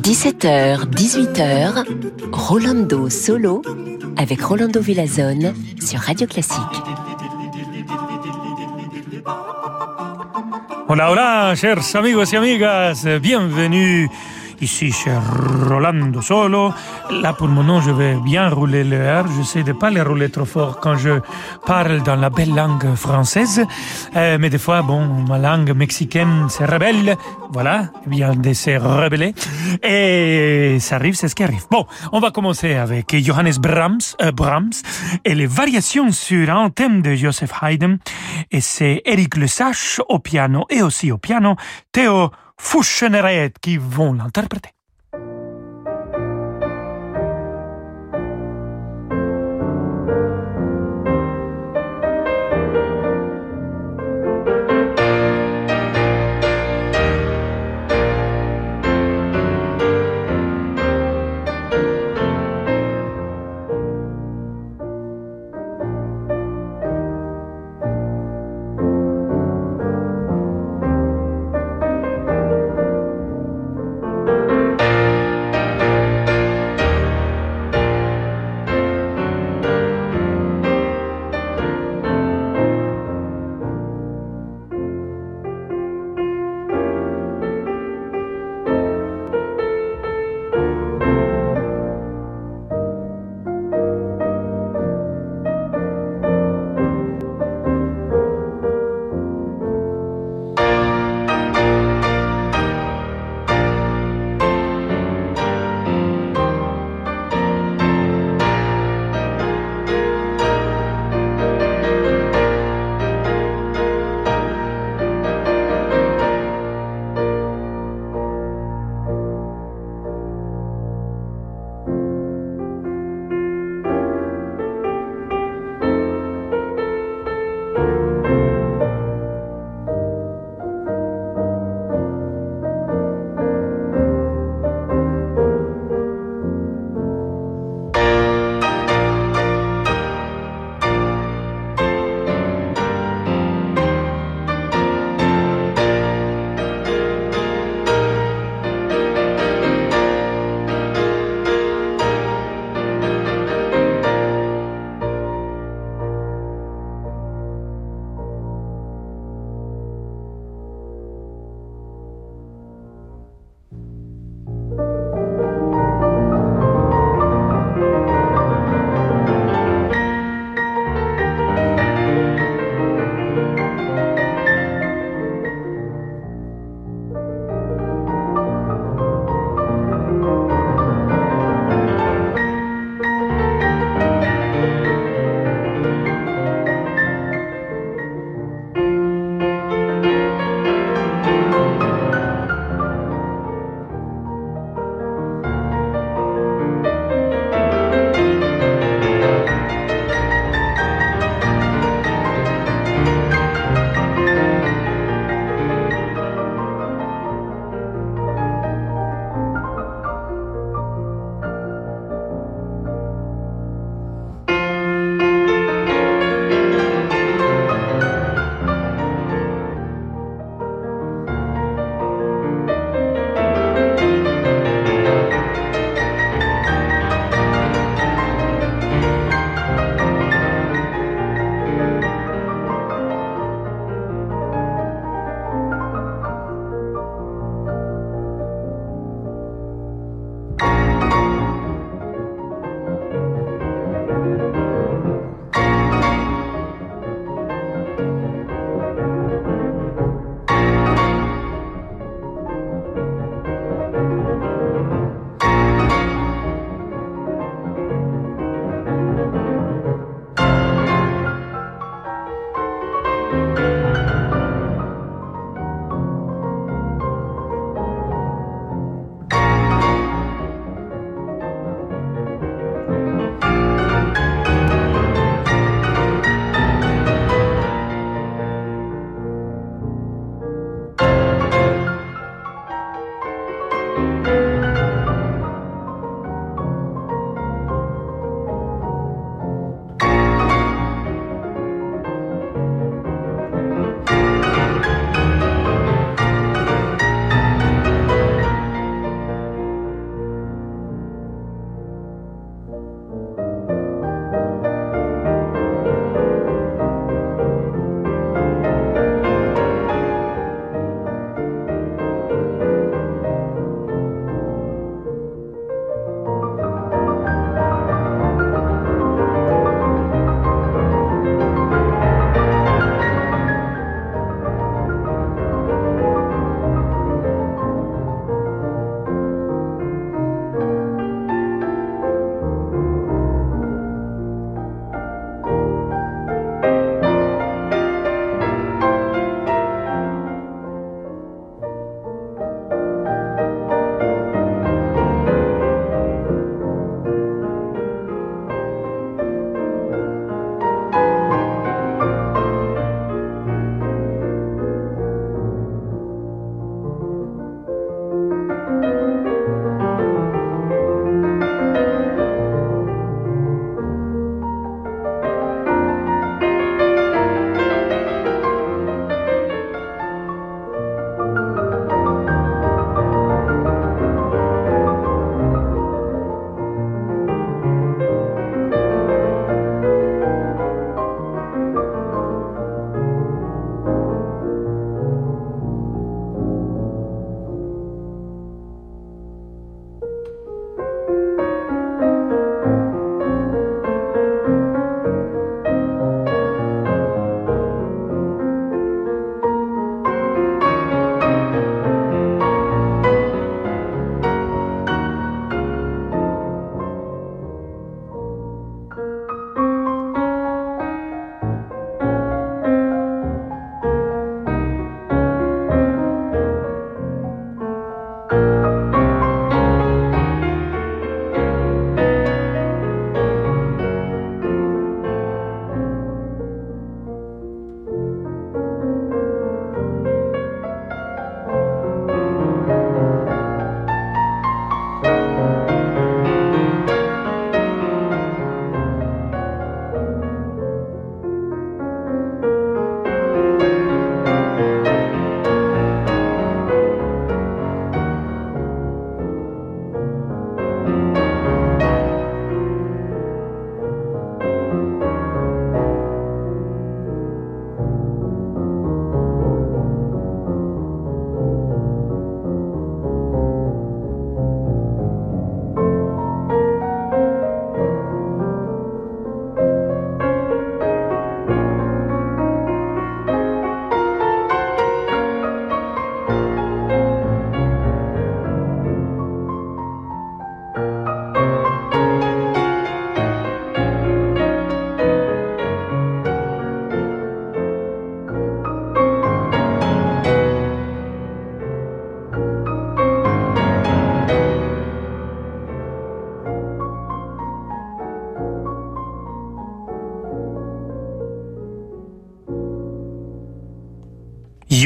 17h, 18h, Rolando Solo avec Rolando Villazone sur Radio Classique. Hola, hola, chers amigos y amigas, bienvenue Ici, cher Rolando Solo. Là, pour le moment, je vais bien rouler le R. Je sais de pas le rouler trop fort quand je parle dans la belle langue française. Euh, mais des fois, bon, ma langue mexicaine se rebelle. Voilà, bien de se rebeller. Et ça arrive, c'est ce qui arrive. Bon, on va commencer avec Johannes Brahms, euh, Brahms et les variations sur un thème de Joseph Haydn. Et c'est Eric Le Sache au piano et aussi au piano Théo Foucheneret qui vont l'interpréter.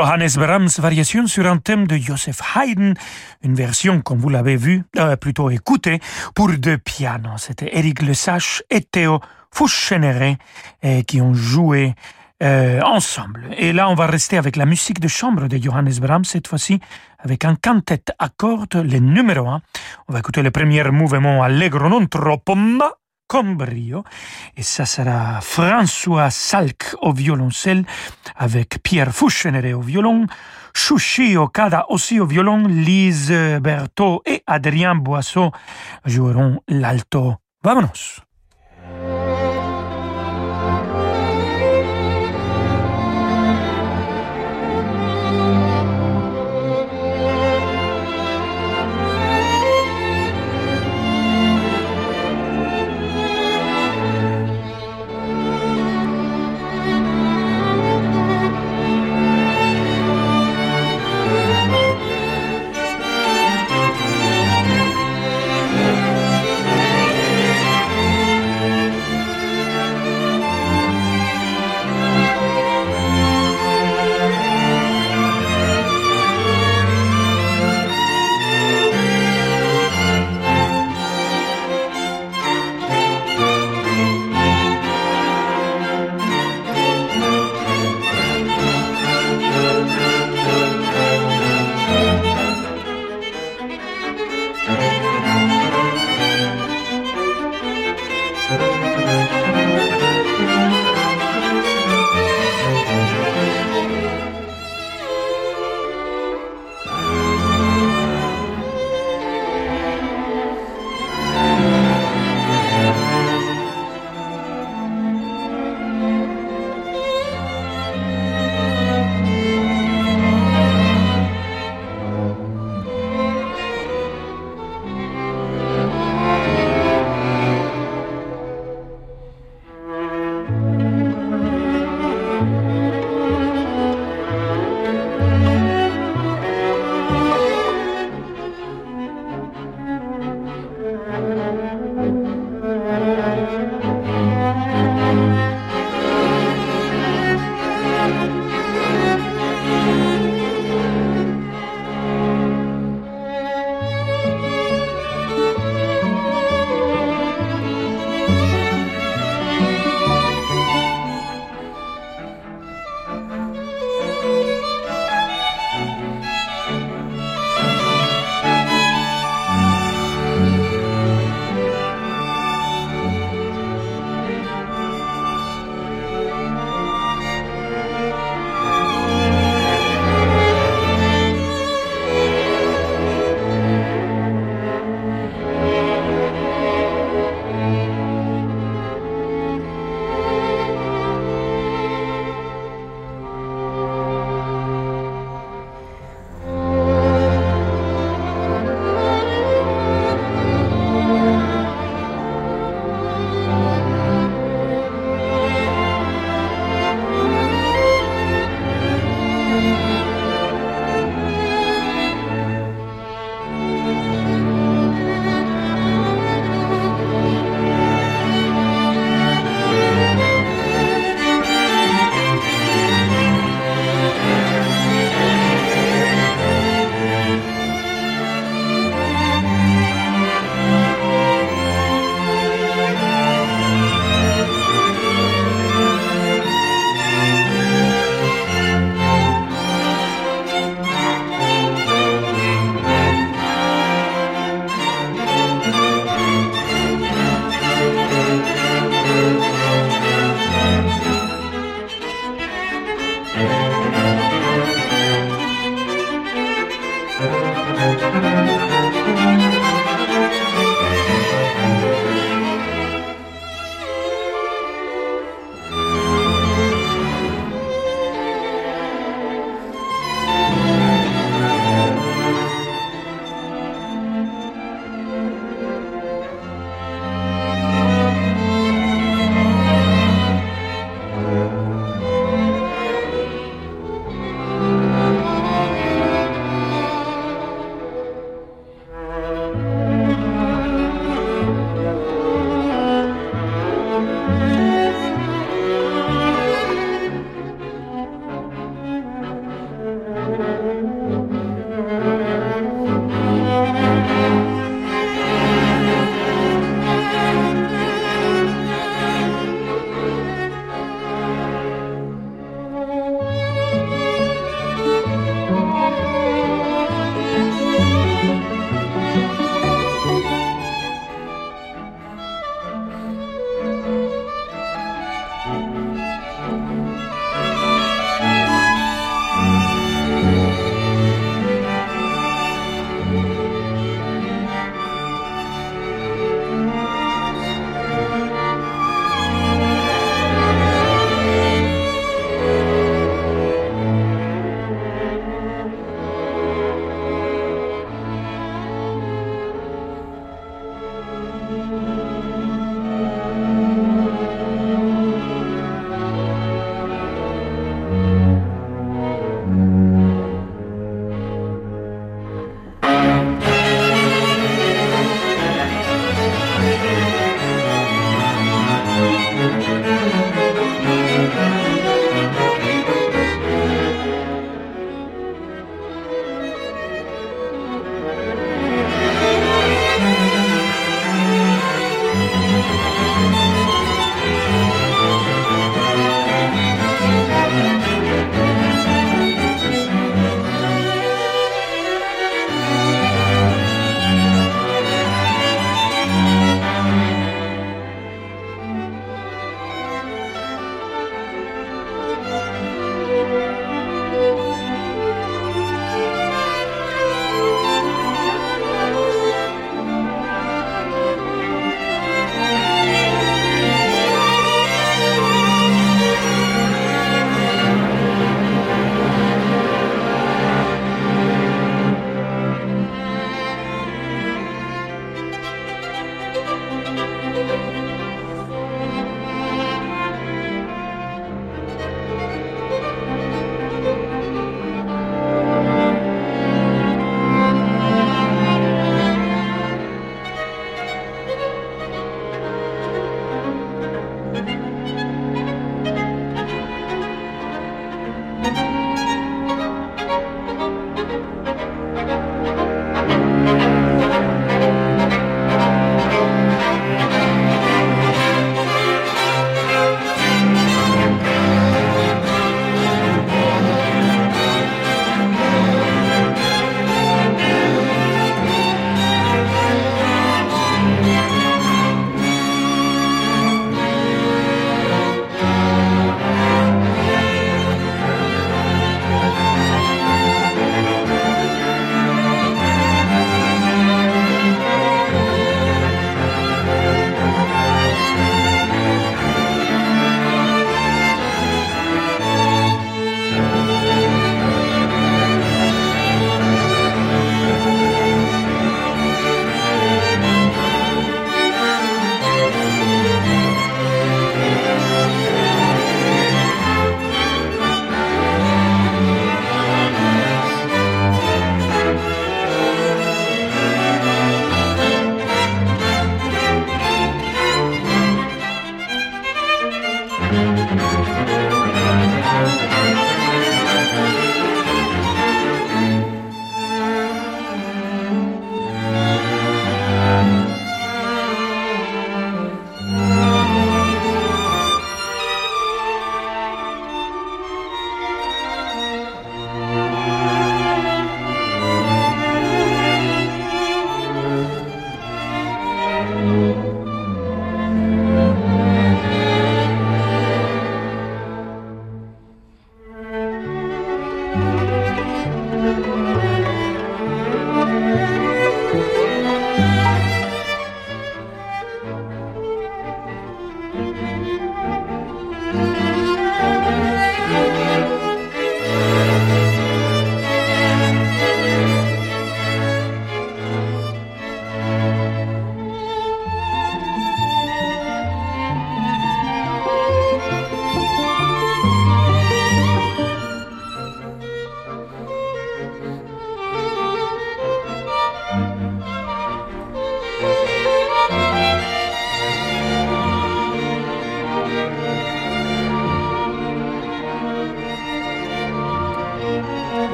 Johannes Brahms, variation sur un thème de Joseph Haydn, une version, comme vous l'avez vu, euh, plutôt écouté, pour deux pianos. C'était Eric Lesage et Théo Foucheneret euh, qui ont joué euh, ensemble. Et là, on va rester avec la musique de chambre de Johannes Brahms, cette fois-ci avec un quintet à cordes, le numéro 1. On va écouter le premier mouvement Allegro non troppo, ma comme. Et ça sera François Salk au violoncelle avec Pierre Foucheneret au violon, Chouchi Okada aussi au violon, Lise Berthaud et Adrien Boisseau joueront l'alto. Vamonos!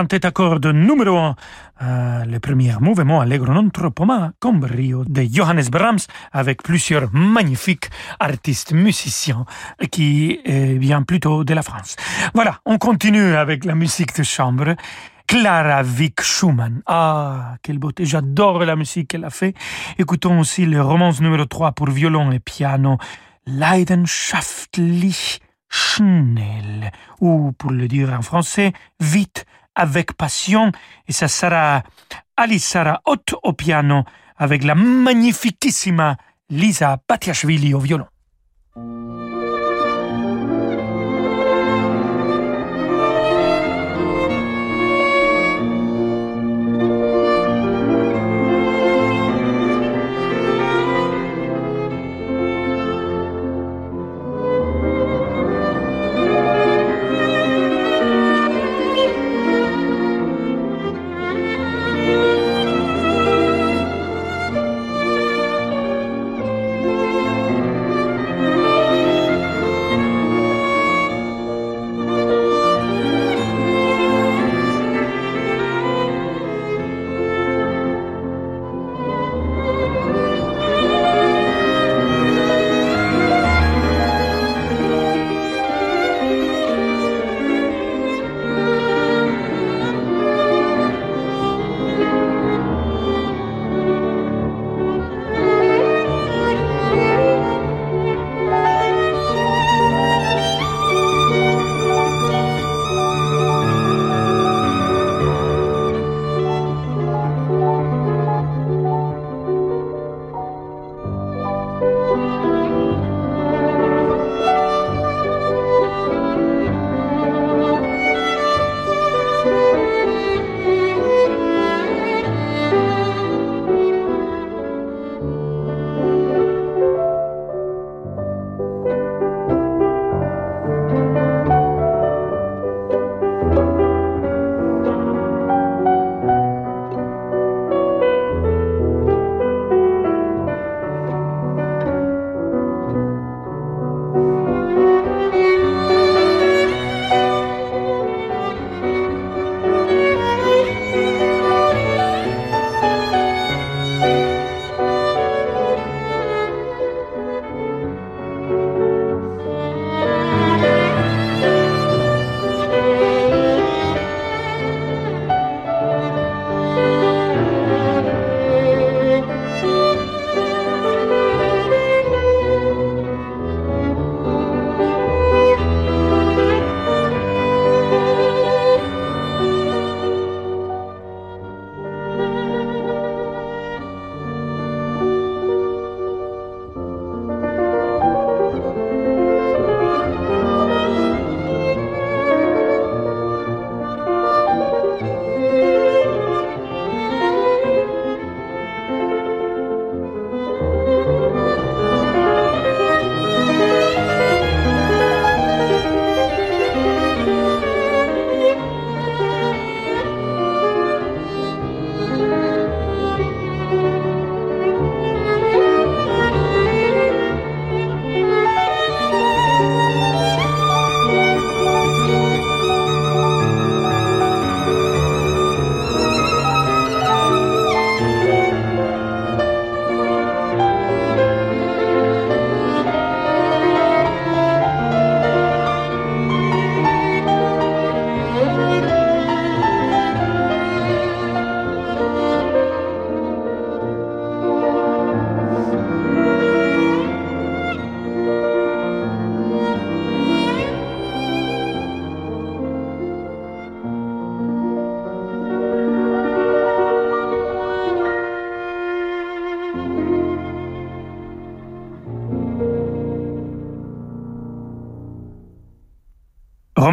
À cordes numéro 1, euh, le premier mouvement Allegro non troppo ma con brio de Johannes Brahms avec plusieurs magnifiques artistes musiciens qui viennent plutôt de la France. Voilà, on continue avec la musique de chambre. Clara Vick Schumann. Ah, quelle beauté. J'adore la musique qu'elle a fait. Écoutons aussi le romance numéro 3 pour violon et piano. Leidenschaftlich schnell. Ou, pour le dire en français, vite, avec passion. Et ça sera Alisara Ott au piano avec la magnifiquissima Lisa Batiashvili au violon.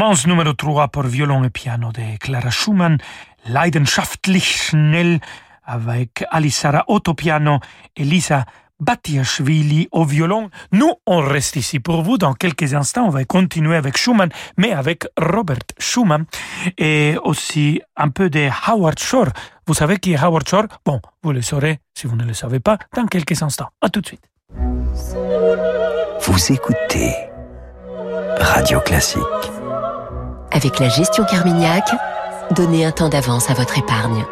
Romance numéro 3 pour violon et piano de Clara Schumann, Leidenschaftlich schnell avec Alisara Otto piano et Lisa Batiashvili au violon. Nous, on reste ici pour vous. Dans quelques instants, on va continuer avec Schumann, mais avec Robert Schumann et aussi un peu de Howard Shore. Vous savez qui est Howard Shore? Bon, vous le saurez si vous ne le savez pas dans quelques instants. À tout de suite. Vous écoutez Radio Classique. Avec la gestion Carmignac, donnez un temps d'avance à votre épargne.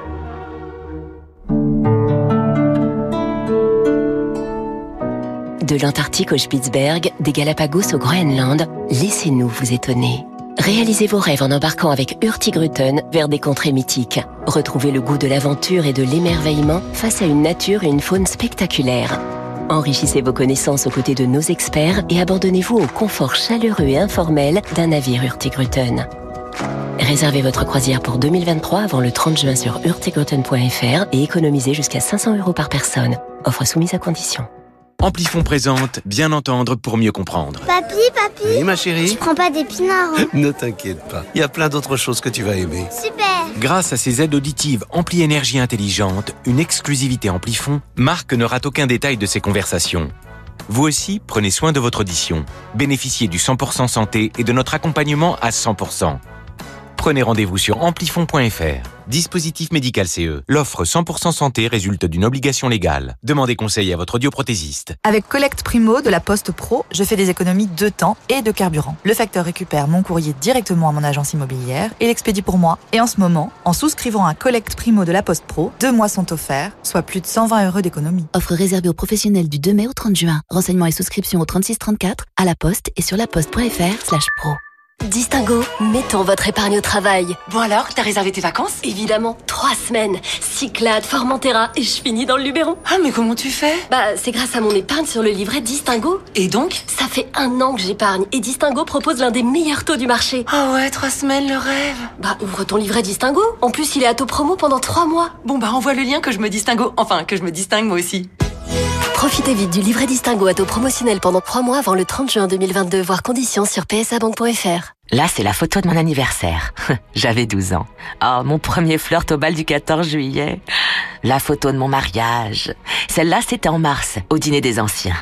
De l'Antarctique au Spitzberg, des Galapagos au Groenland, laissez-nous vous étonner. Réalisez vos rêves en embarquant avec Hurtigruten vers des contrées mythiques. Retrouvez le goût de l'aventure et de l'émerveillement face à une nature et une faune spectaculaires. Enrichissez vos connaissances aux côtés de nos experts et abandonnez-vous au confort chaleureux et informel d'un navire Hurtigruten. Réservez votre croisière pour 2023 avant le 30 juin sur hurtigruten.fr et économisez jusqu'à 500 euros par personne. Offre soumise à condition. Amplifon présente Bien entendre pour mieux comprendre. Papi, papi Oui, ma chérie Tu prends pas d'épinards hein Ne t'inquiète pas, il y a plein d'autres choses que tu vas aimer. Super Grâce à ses aides auditives Ampli Énergie Intelligente, une exclusivité Amplifon, Marc ne rate aucun détail de ses conversations. Vous aussi, prenez soin de votre audition. Bénéficiez du 100% santé et de notre accompagnement à 100%. Prenez rendez-vous sur amplifon.fr. Dispositif médical CE. L'offre 100% santé résulte d'une obligation légale. Demandez conseil à votre audioprothésiste. Avec Collect Primo de la Poste Pro, je fais des économies de temps et de carburant. Le facteur récupère mon courrier directement à mon agence immobilière et l'expédie pour moi. Et en ce moment, en souscrivant un Collect Primo de la Poste Pro, deux mois sont offerts, soit plus de 120 euros d'économie. Offre réservée aux professionnels du 2 mai au 30 juin. Renseignements et souscriptions au 3634, à la Poste et sur laposte.fr slash pro. Distingo, mettons votre épargne au travail. Bon alors, t'as réservé tes vacances? Évidemment, trois semaines. Cyclade, Formentera et je finis dans le Luberon? Ah mais comment tu fais? Bah c'est grâce à mon épargne sur le livret Distingo. Et donc? Ça fait un an que j'épargne et Distingo propose l'un des meilleurs taux du marché. Ah ouais, trois semaines, le rêve. Bah ouvre ton livret Distingo. En plus il est à taux promo pendant trois mois. Bon bah envoie le lien que je me distingo. Enfin, que je me distingue moi aussi. Profitez vite du livret Distingo à taux promotionnel pendant 3 mois avant le 30 juin 2022, voire conditions sur psabank.fr. Là, c'est la photo de mon anniversaire. J'avais 12 ans. Oh, mon premier flirt au bal du 14 juillet. La photo de mon mariage. Celle-là, c'était en mars, au dîner des anciens.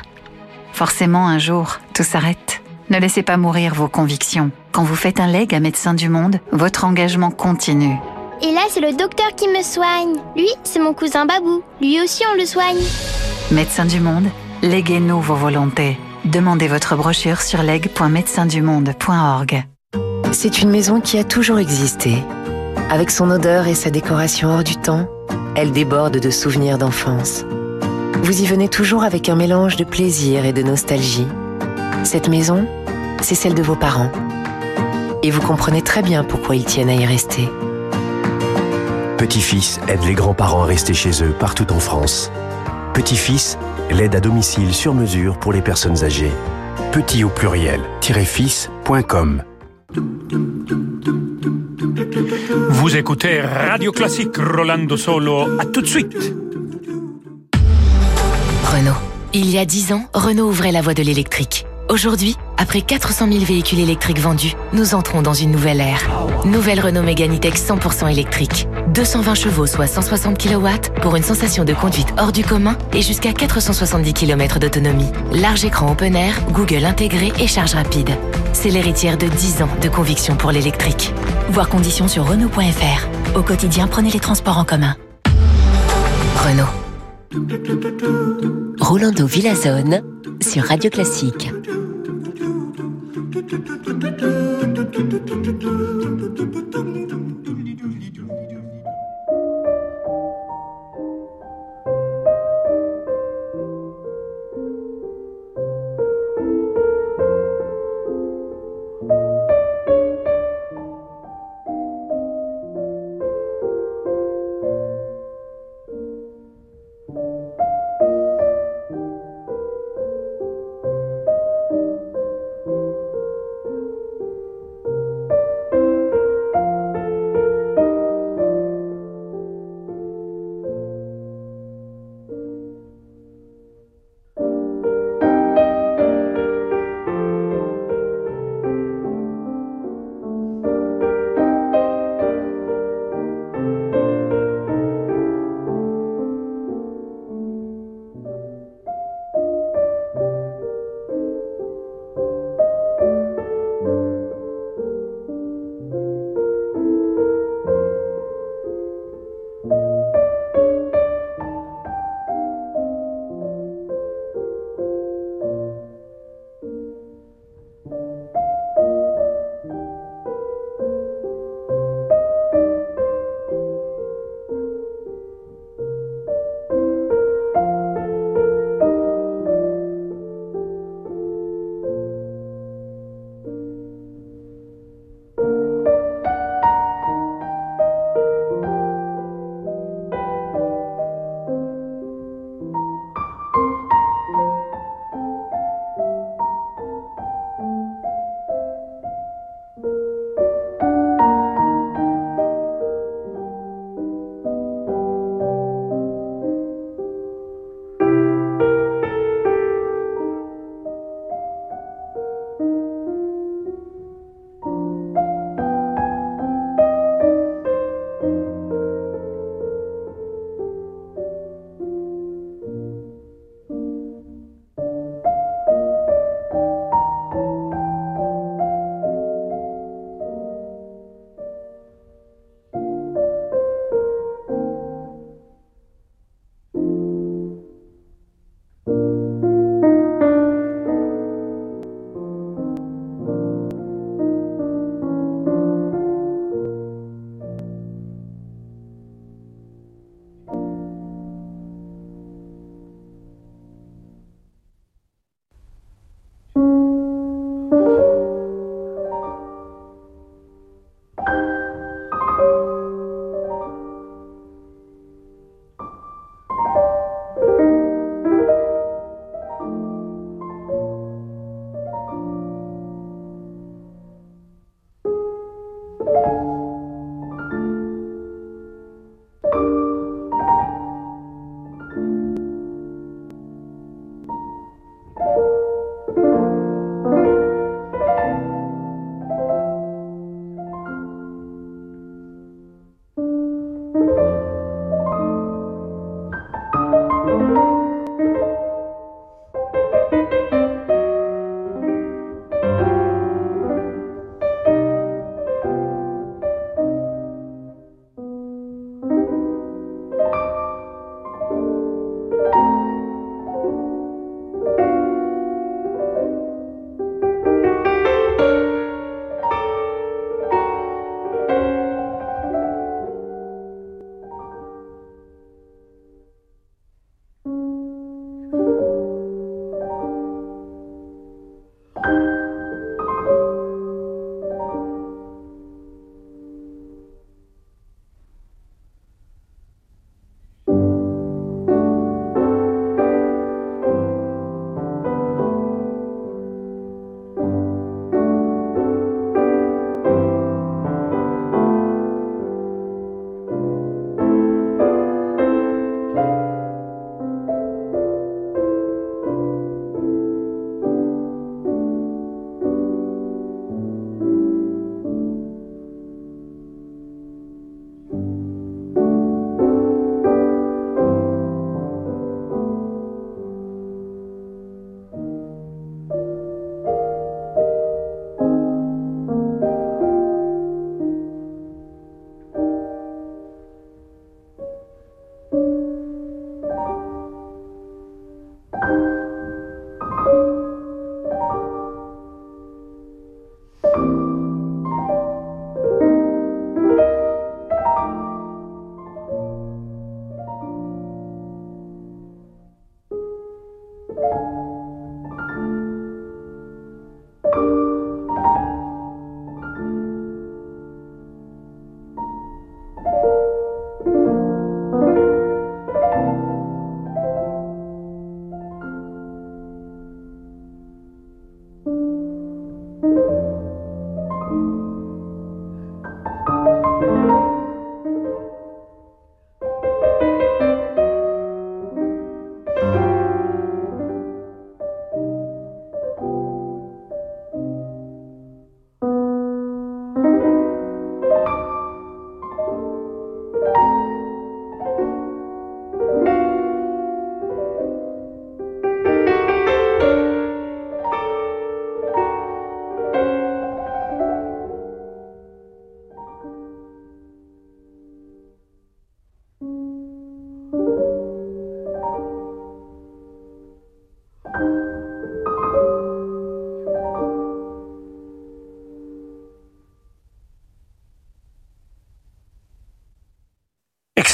Forcément, un jour, tout s'arrête. Ne laissez pas mourir vos convictions. Quand vous faites un leg à Médecins du Monde, votre engagement continue. Et là, c'est le docteur qui me soigne. Lui, c'est mon cousin Babou. Lui aussi, on le soigne. Médecins du Monde, léguez-nous vos volontés. Demandez votre brochure sur leg.médecinsdumonde.org. C'est une maison qui a toujours existé. Avec son odeur et sa décoration hors du temps, elle déborde de souvenirs d'enfance. Vous y venez toujours avec un mélange de plaisir et de nostalgie. Cette maison, c'est celle de vos parents. Et vous comprenez très bien pourquoi ils tiennent à y rester. Petit-fils aide les grands-parents à rester chez eux partout en France. Petit-fils, l'aide à domicile sur mesure pour les personnes âgées. Petit au pluriel, fils.com. Vous écoutez Radio Classique Rolando Solo. À tout de suite. Renault. Il y a 10 ans, Renault ouvrait la voie de l'électrique. Aujourd'hui, après 400 000 véhicules électriques vendus, nous entrons dans une nouvelle ère. Nouvelle Renault Mégane E-Tech 100% électrique. 220 chevaux, soit 160 kW, pour une sensation de conduite hors du commun et jusqu'à 470 km d'autonomie. Large écran open air, Google intégré et charge rapide. C'est l'héritière de 10 ans de conviction pour l'électrique. Voir conditions sur Renault.fr. Au quotidien, prenez les transports en commun. Renault. Rolando Villazone sur Radio Classique.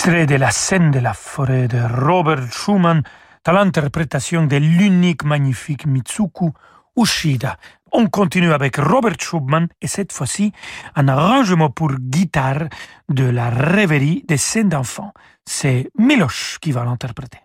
Extrait de la scène de la forêt de Robert Schumann dans l'interprétation de l'unique magnifique Mitsuku Ushida. On continue avec Robert Schumann et cette fois-ci un arrangement pour guitare de la rêverie des scènes d'enfants. C'est Miloš qui va l'interpréter.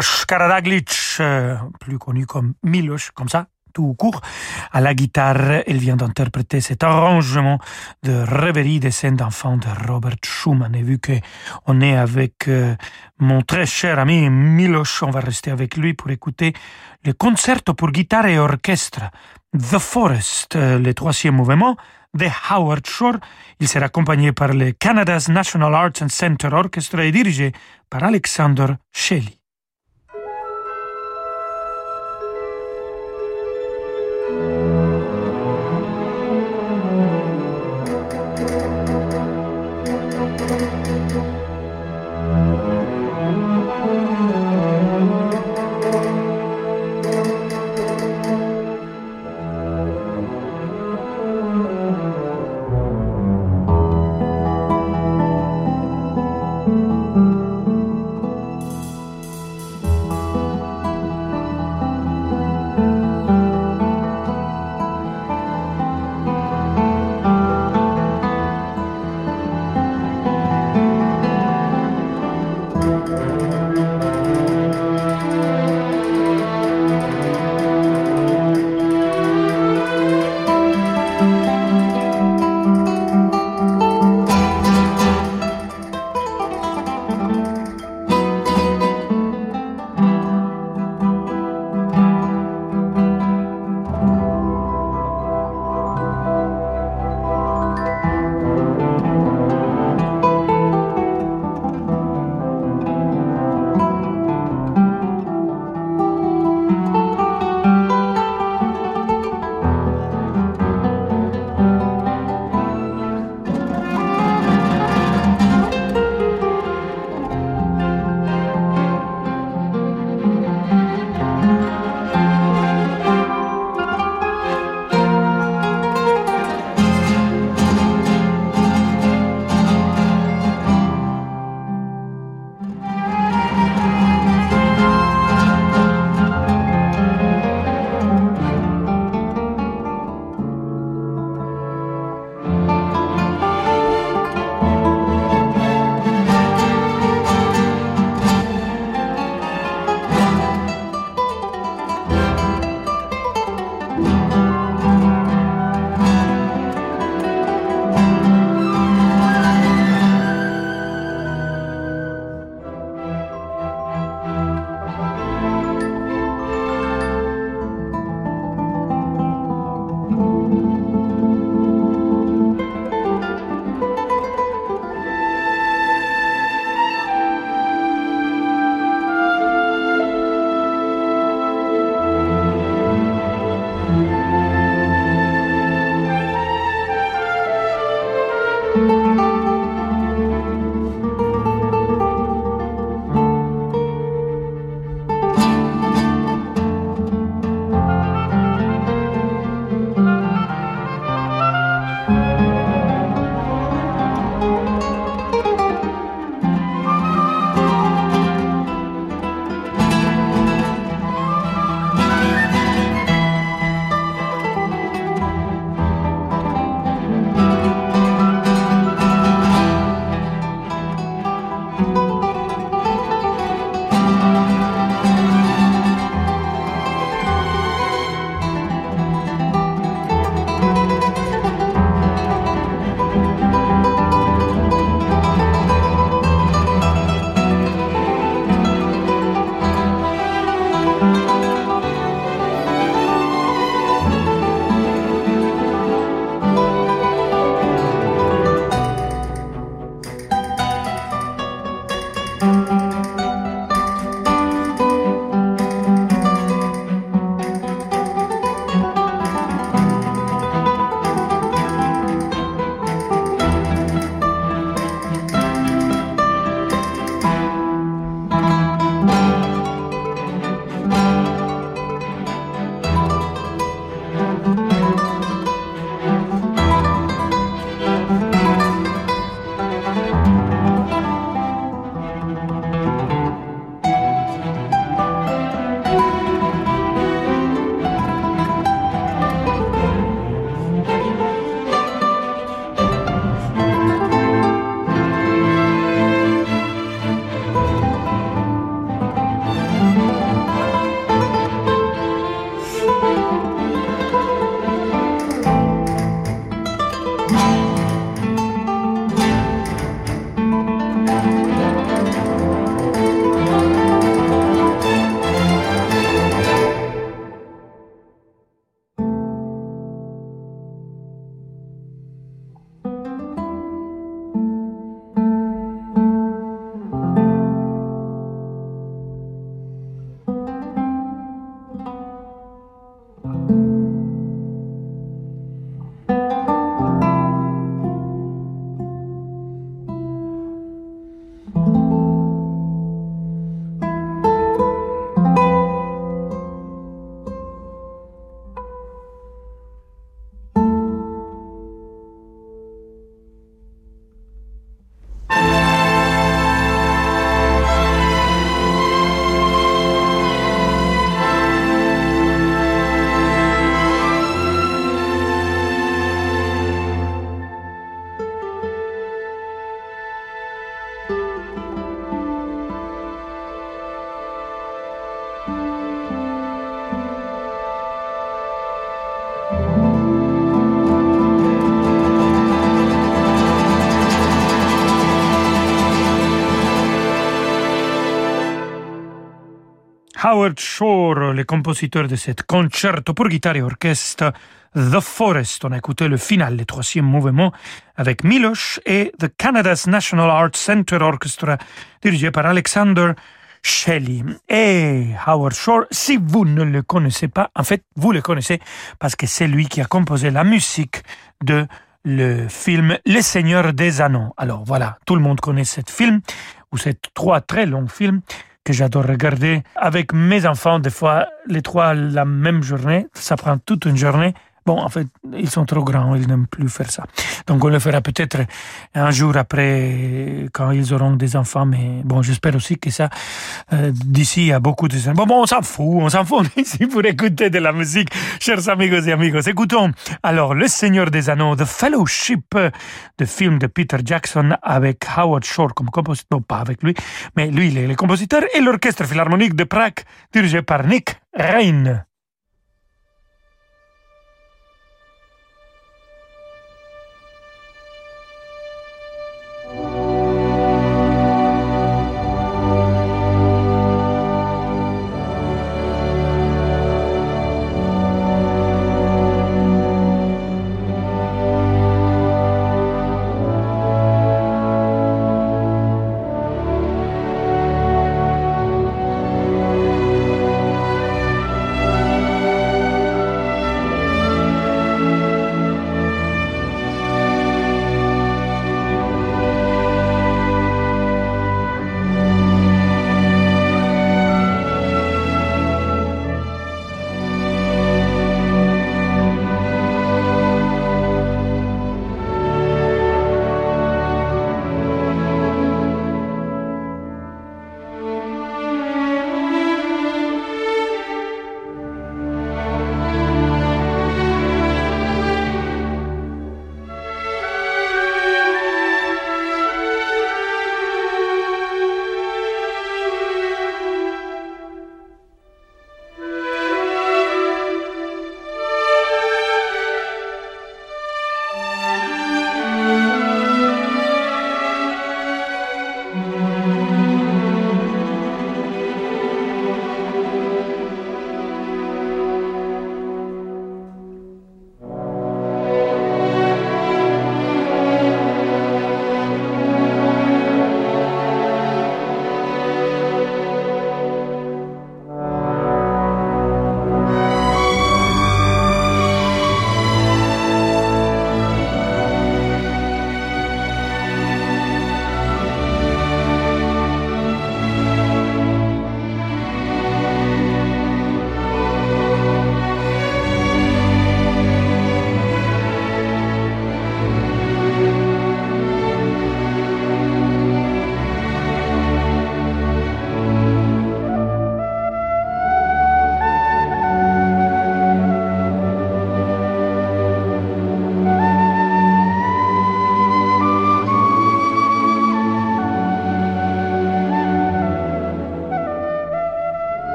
Miloš Karadaglic, euh, plus connu comme Miloš, comme ça, tout court, à la guitare. Il vient d'interpréter cet arrangement de Rêverie des scènes d'enfants de Robert Schumann. Et vu que on est avec euh, mon très cher ami Miloš, on va rester avec lui pour écouter le concerto pour guitare et orchestre The Forest, euh, le troisième mouvement de Howard Shore. Il sera accompagné par le Canada's National Arts and Center Orchestra et dirigé par Alexander Shelley. Howard Shore, le compositeur de cet concerto pour guitare et orchestre The Forest. On a écouté le final, le troisième mouvement, avec Miloš et The Canada's National Arts Center Orchestra, dirigé par Alexander Shelley. Et Howard Shore, si vous ne le connaissez pas, en fait, vous le connaissez parce que c'est lui qui a composé la musique de le film Les Seigneurs des Anneaux. Alors voilà, tout le monde connaît ce film, ou ces trois très longs films que j'adore regarder. Avec mes enfants, des fois les trois la même journée, ça prend toute une journée, Bon, en fait, ils sont trop grands, ils n'aiment plus faire ça. Donc on le fera peut-être un jour après, quand ils auront des enfants, mais bon, j'espère aussi que ça, euh, d'ici, a beaucoup de... Bon, bon on s'en fout, on s'en fout ici pour écouter de la musique, chers amigos et amigos. Écoutons alors Le Seigneur des Anneaux, The Fellowship, de film de Peter Jackson avec Howard Shore comme compositeur, non pas avec lui, mais lui, il est le compositeur, et l'Orchestre Philharmonique de Prague, dirigé par Nick Rein.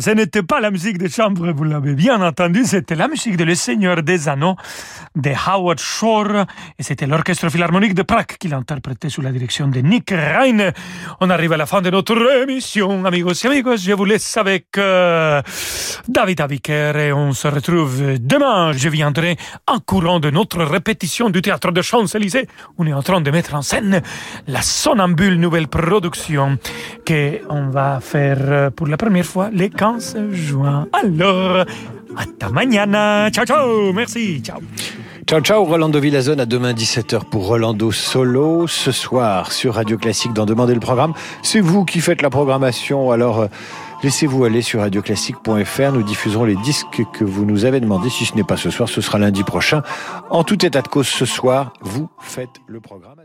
Ce n'était pas la musique de chambre, vous l'avez bien entendu, c'était la musique de Le Seigneur des Anneaux de Howard Shore et c'était l'Orchestre Philharmonique de Prague qui l'interprétait sous la direction de Nick Rein. On arrive à la fin de notre émission, amigos et amigos. Je vous laisse avec euh, David Aviker et on se retrouve demain. Je viendrai en courant de notre répétition du théâtre de Champs-Élysées. On est en train de mettre en scène la Sonambule nouvelle production que on va faire euh, pour la première fois le 15 juin. Alors, hasta mañana. Ciao, ciao. Merci. Ciao. Ciao ciao Rolando Villazone à demain 17h pour Rolando Solo ce soir sur Radio Classique dans Demander le programme. C'est vous qui faites la programmation alors euh, laissez-vous aller sur radioclassique.fr. Nous diffuserons les disques que vous nous avez demandé. Si ce n'est pas ce soir, ce sera lundi prochain. En tout état de cause ce soir, vous faites le programme.